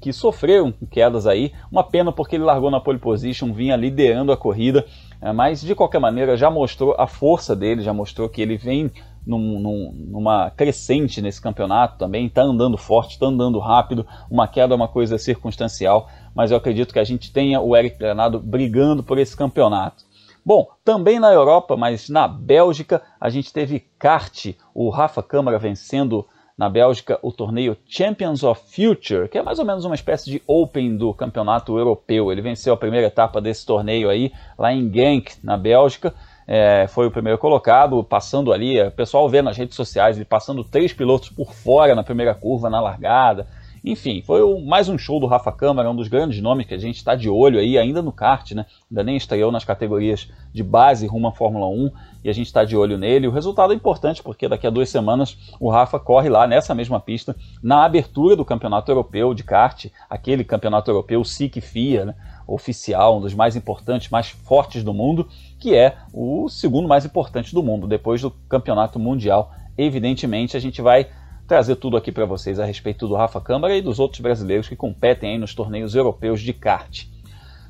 que sofreram quedas aí. Uma pena porque ele largou na pole position, vinha liderando a corrida, é, mas de qualquer maneira já mostrou a força dele, já mostrou que ele vem num, num, numa crescente nesse campeonato também, está andando forte, está andando rápido. Uma queda é uma coisa circunstancial, mas eu acredito que a gente tenha o Eric Granado brigando por esse campeonato. Bom, também na Europa, mas na Bélgica, a gente teve kart, o Rafa Câmara vencendo na Bélgica o torneio Champions of Future, que é mais ou menos uma espécie de Open do campeonato europeu. Ele venceu a primeira etapa desse torneio aí, lá em Genk, na Bélgica é, foi o primeiro colocado, passando ali, o pessoal vê nas redes sociais, ele passando três pilotos por fora na primeira curva, na largada. Enfim, foi o, mais um show do Rafa Câmara, um dos grandes nomes que a gente está de olho aí, ainda no kart, né? Ainda nem estreou nas categorias de base rumo à Fórmula 1 e a gente está de olho nele. O resultado é importante porque daqui a duas semanas o Rafa corre lá nessa mesma pista, na abertura do Campeonato Europeu de kart, aquele Campeonato Europeu SIC FIA, né? oficial, um dos mais importantes, mais fortes do mundo, que é o segundo mais importante do mundo, depois do Campeonato Mundial. Evidentemente, a gente vai trazer tudo aqui para vocês a respeito do Rafa Câmara e dos outros brasileiros que competem nos torneios europeus de kart.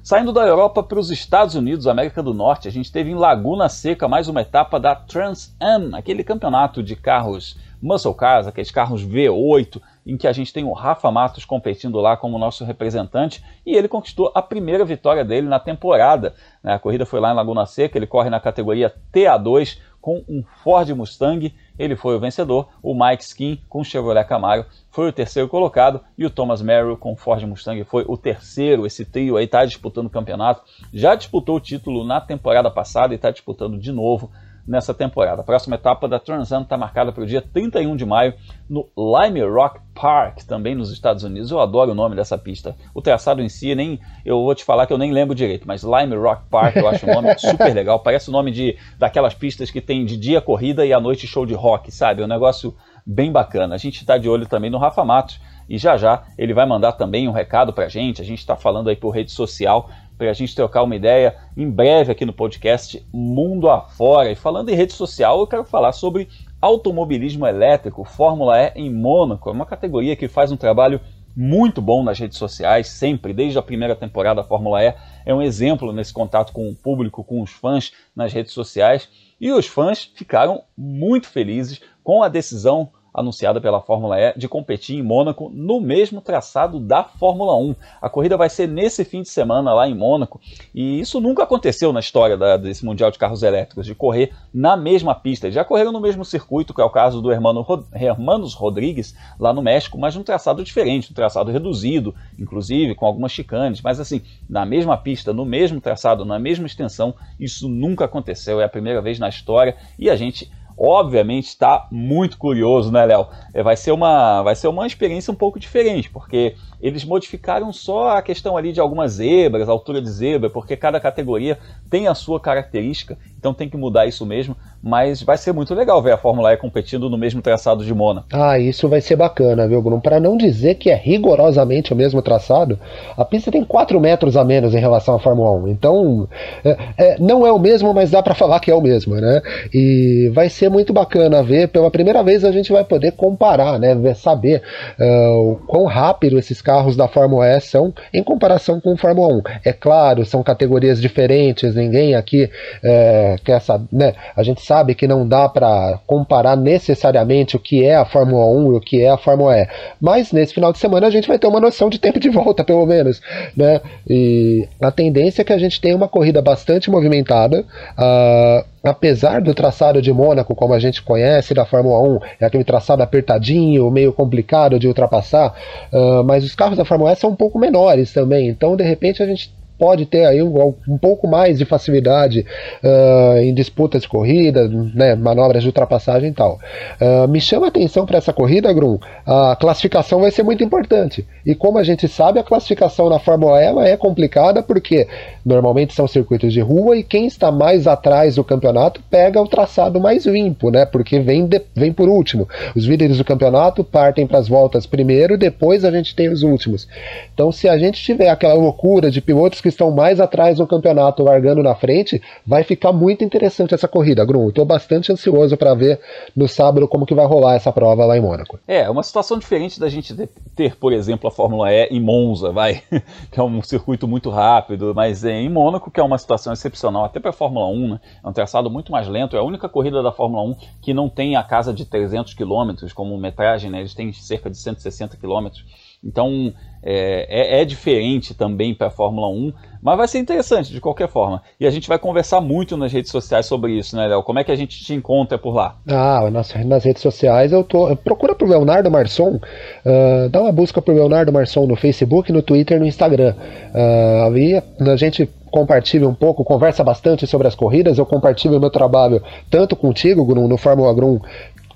Saindo da Europa para os Estados Unidos, América do Norte, a gente teve em Laguna Seca mais uma etapa da Trans Am, aquele campeonato de carros muscle cars, aqueles carros V8, em que a gente tem o Rafa Matos competindo lá como nosso representante, e ele conquistou a primeira vitória dele na temporada. Né? A corrida foi lá em Laguna Seca, ele corre na categoria TA2 com um Ford Mustang, ele foi o vencedor, o Mike Skin com o Chevrolet Camaro foi o terceiro colocado e o Thomas Merrill com o Ford Mustang foi o terceiro. Esse trio aí está disputando o campeonato, já disputou o título na temporada passada e está disputando de novo nessa temporada. A próxima etapa da Transam está marcada para o dia 31 de maio no Lime Rock Park, também nos Estados Unidos. Eu adoro o nome dessa pista. O traçado em si, nem eu vou te falar que eu nem lembro direito, mas Lime Rock Park eu acho um nome super legal. Parece o nome de daquelas pistas que tem de dia corrida e à noite show de rock, sabe? É um negócio bem bacana. A gente está de olho também no Rafa Matos e já já ele vai mandar também um recado para a gente. A gente está falando aí por rede social para a gente trocar uma ideia em breve aqui no podcast Mundo Afora. E falando em rede social, eu quero falar sobre automobilismo elétrico, Fórmula E em Mônaco. É uma categoria que faz um trabalho muito bom nas redes sociais, sempre, desde a primeira temporada da Fórmula E. É um exemplo nesse contato com o público, com os fãs nas redes sociais. E os fãs ficaram muito felizes com a decisão anunciada pela Fórmula E de competir em Mônaco no mesmo traçado da Fórmula 1. A corrida vai ser nesse fim de semana lá em Mônaco e isso nunca aconteceu na história da, desse Mundial de Carros Elétricos, de correr na mesma pista. Já correram no mesmo circuito, que é o caso do Hermano, Hermanos Rodrigues lá no México, mas num traçado diferente, um traçado reduzido, inclusive com algumas chicanes, mas assim, na mesma pista, no mesmo traçado, na mesma extensão, isso nunca aconteceu, é a primeira vez na história e a gente obviamente está muito curioso, né, Léo? É, vai ser uma vai ser uma experiência um pouco diferente, porque eles modificaram só a questão ali de algumas zebras, altura de zebra, porque cada categoria tem a sua característica, então tem que mudar isso mesmo mas vai ser muito legal ver a Fórmula E competindo no mesmo traçado de Mônaco. Ah, isso vai ser bacana, viu, Bruno? Para não dizer que é rigorosamente o mesmo traçado, a pista tem 4 metros a menos em relação à Fórmula 1. Então, é, é, não é o mesmo, mas dá para falar que é o mesmo, né? E vai ser muito bacana ver. Pela primeira vez a gente vai poder comparar, né? Saber uh, o quão rápido esses carros da Fórmula E são em comparação com a Fórmula 1. É claro, são categorias diferentes, ninguém aqui é, quer saber, né? A gente sabe sabe que não dá para comparar necessariamente o que é a Fórmula 1 e o que é a Fórmula E. Mas nesse final de semana a gente vai ter uma noção de tempo de volta, pelo menos. Né? E a tendência é que a gente tenha uma corrida bastante movimentada. Uh, apesar do traçado de Mônaco, como a gente conhece da Fórmula 1, é aquele traçado apertadinho, meio complicado de ultrapassar, uh, mas os carros da Fórmula E são um pouco menores também, então de repente a gente pode ter aí um, um pouco mais de facilidade uh, em disputas de corrida, né, manobras de ultrapassagem e tal. Uh, me chama atenção para essa corrida, Grum, a classificação vai ser muito importante. E como a gente sabe, a classificação na Fórmula E é complicada porque normalmente são circuitos de rua e quem está mais atrás do campeonato pega o traçado mais limpo, né? Porque vem, de, vem por último. Os líderes do campeonato partem para as voltas primeiro, depois a gente tem os últimos. Então, se a gente tiver aquela loucura de pilotos que estão mais atrás do campeonato largando na frente, vai ficar muito interessante essa corrida, Grum. Estou bastante ansioso para ver no sábado como que vai rolar essa prova lá em Mônaco. É, uma situação diferente da gente ter, por exemplo, a Fórmula E em Monza, vai, que é um circuito muito rápido, mas é em Mônaco, que é uma situação excepcional, até para a Fórmula 1, né? É um traçado muito mais lento, é a única corrida da Fórmula 1 que não tem a casa de 300 km como metragem, né? Eles têm cerca de 160 km. Então é, é, é diferente também para a Fórmula 1, mas vai ser interessante de qualquer forma. E a gente vai conversar muito nas redes sociais sobre isso, né, Léo? Como é que a gente te encontra por lá? Ah, nas, nas redes sociais eu tô. Procura pro Leonardo Marçom, uh, dá uma busca pro Leonardo Marçom no Facebook, no Twitter no Instagram. Uh, ali a gente compartilha um pouco, conversa bastante sobre as corridas. Eu compartilho meu trabalho tanto contigo, Grum, no Fórmula Grum,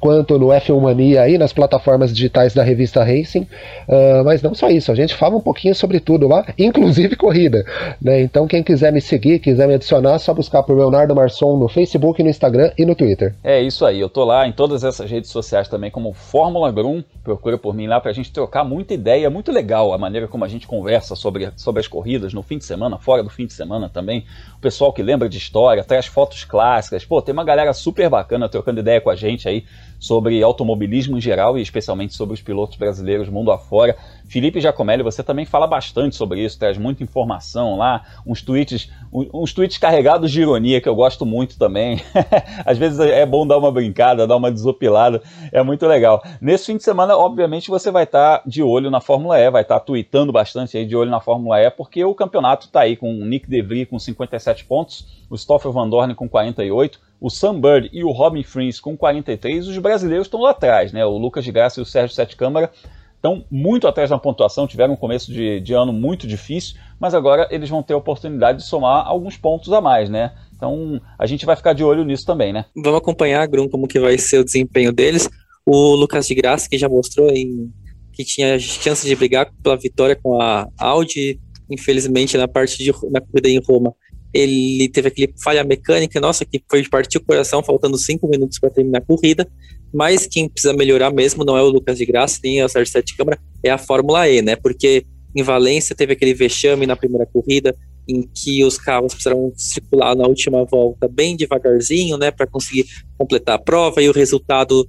quanto no F1 Mania aí nas plataformas digitais da revista Racing. Uh, mas não só isso, a gente fala um pouquinho sobre tudo lá, inclusive corrida. Né? Então quem quiser me seguir, quiser me adicionar, é só buscar por Leonardo Marçom no Facebook, no Instagram e no Twitter. É isso aí, eu tô lá em todas essas redes sociais também como Fórmula Grum, procura por mim lá pra gente trocar muita ideia, muito legal a maneira como a gente conversa sobre, sobre as corridas no fim de semana, fora do fim de semana também. O pessoal que lembra de história, traz fotos clássicas, pô, tem uma galera super bacana trocando ideia com a gente aí sobre automobilismo em geral e especialmente sobre os pilotos brasileiros mundo afora. Felipe Giacomelli, você também fala bastante sobre isso, traz muita informação lá, uns tweets, uns tweets carregados de ironia que eu gosto muito também. Às vezes é bom dar uma brincada, dar uma desopilada, é muito legal. Nesse fim de semana, obviamente, você vai estar de olho na Fórmula E, vai estar tweetando bastante aí de olho na Fórmula E, porque o campeonato está aí com o Nick DeVries com 57 pontos, o Stoffel Van Dorn com 48, o Sam Bird e o Robin Frins com 43, os brasileiros estão lá atrás, né? O Lucas de Graça e o Sérgio Sete Câmara estão muito atrás na pontuação, tiveram um começo de, de, ano muito difícil, mas agora eles vão ter a oportunidade de somar alguns pontos a mais, né? Então a gente vai ficar de olho nisso também, né? Vamos acompanhar, Grum, como que vai ser o desempenho deles. O Lucas de Graça, que já mostrou em, que tinha chance de brigar pela vitória com a Audi, infelizmente na parte de na corrida em Roma ele teve aquele falha mecânica, nossa, que foi partir o coração, faltando cinco minutos para terminar a corrida. Mas quem precisa melhorar mesmo não é o Lucas de Graça, nem é o Sérgio Sete Câmara, é a Fórmula E, né? Porque em Valência teve aquele vexame na primeira corrida, em que os carros precisaram circular na última volta bem devagarzinho, né, para conseguir completar a prova, e o resultado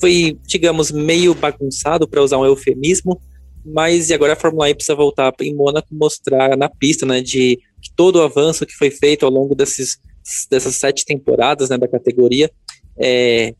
foi, digamos, meio bagunçado, para usar um eufemismo, mas e agora a Fórmula E precisa voltar em Mônaco mostrar na pista, né, de todo o avanço que foi feito ao longo desses, dessas sete temporadas, né, da categoria, é,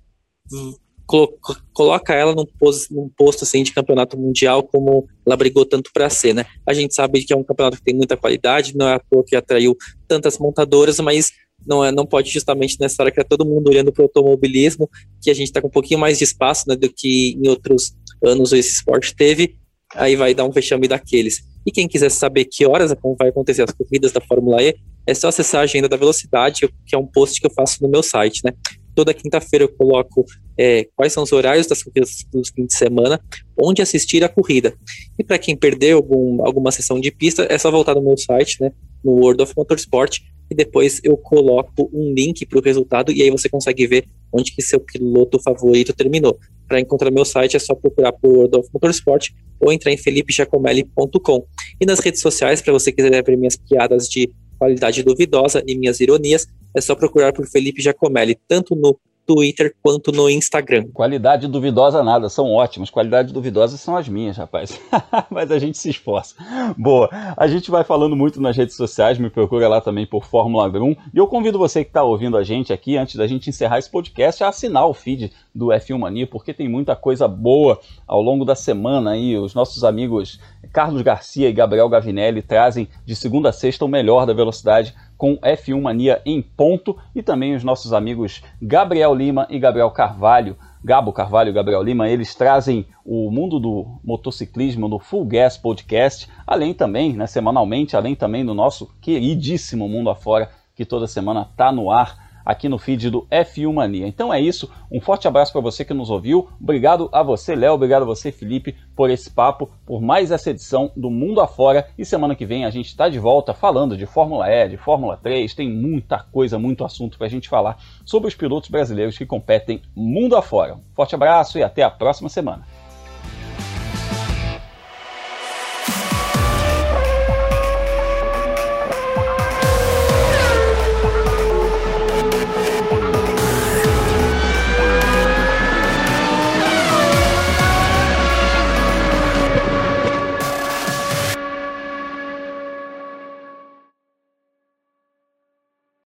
coloca ela num posto, num posto assim de campeonato mundial como ela brigou tanto para ser, né? A gente sabe que é um campeonato que tem muita qualidade, não é à toa que atraiu tantas montadoras, mas não é, não pode justamente nessa hora que é todo mundo olhando para o automobilismo, que a gente está com um pouquinho mais de espaço, né, do que em outros anos esse esporte teve, aí vai dar um vexame daqueles. E quem quiser saber que horas vai acontecer as corridas da Fórmula E, é só acessar a agenda da velocidade, que é um post que eu faço no meu site, né? Toda quinta-feira eu coloco é, quais são os horários das corridas dos fins de semana, onde assistir a corrida. E para quem perdeu algum, alguma sessão de pista, é só voltar no meu site, né, no World of Motorsport, e depois eu coloco um link para o resultado e aí você consegue ver onde que seu piloto favorito terminou. Para encontrar meu site é só procurar por World of Motorsport ou entrar em felipejacomelli.com. E nas redes sociais, para você quiser ver minhas piadas de qualidade duvidosa e minhas ironias, é só procurar por Felipe Giacomelli, tanto no Twitter quanto no Instagram. Qualidade duvidosa nada, são ótimos. Qualidade duvidosa são as minhas, rapaz. Mas a gente se esforça. Boa, a gente vai falando muito nas redes sociais, me procura lá também por Fórmula 1. E eu convido você que está ouvindo a gente aqui, antes da gente encerrar esse podcast, a assinar o feed do F1 Mania, porque tem muita coisa boa ao longo da semana aí. Os nossos amigos Carlos Garcia e Gabriel Gavinelli trazem de segunda a sexta o melhor da velocidade com F1 Mania em ponto. E também os nossos amigos Gabriel Lima e Gabriel Carvalho, Gabo Carvalho e Gabriel Lima, eles trazem o mundo do motociclismo no Full Gas Podcast, além também, né, semanalmente, além também do nosso queridíssimo Mundo Afora, que toda semana está no ar aqui no feed do F1 Mania. Então é isso, um forte abraço para você que nos ouviu, obrigado a você, Léo, obrigado a você, Felipe, por esse papo, por mais essa edição do Mundo Afora. E semana que vem a gente está de volta falando de Fórmula E, de Fórmula 3, tem muita coisa, muito assunto para a gente falar sobre os pilotos brasileiros que competem mundo afora. Um forte abraço e até a próxima semana.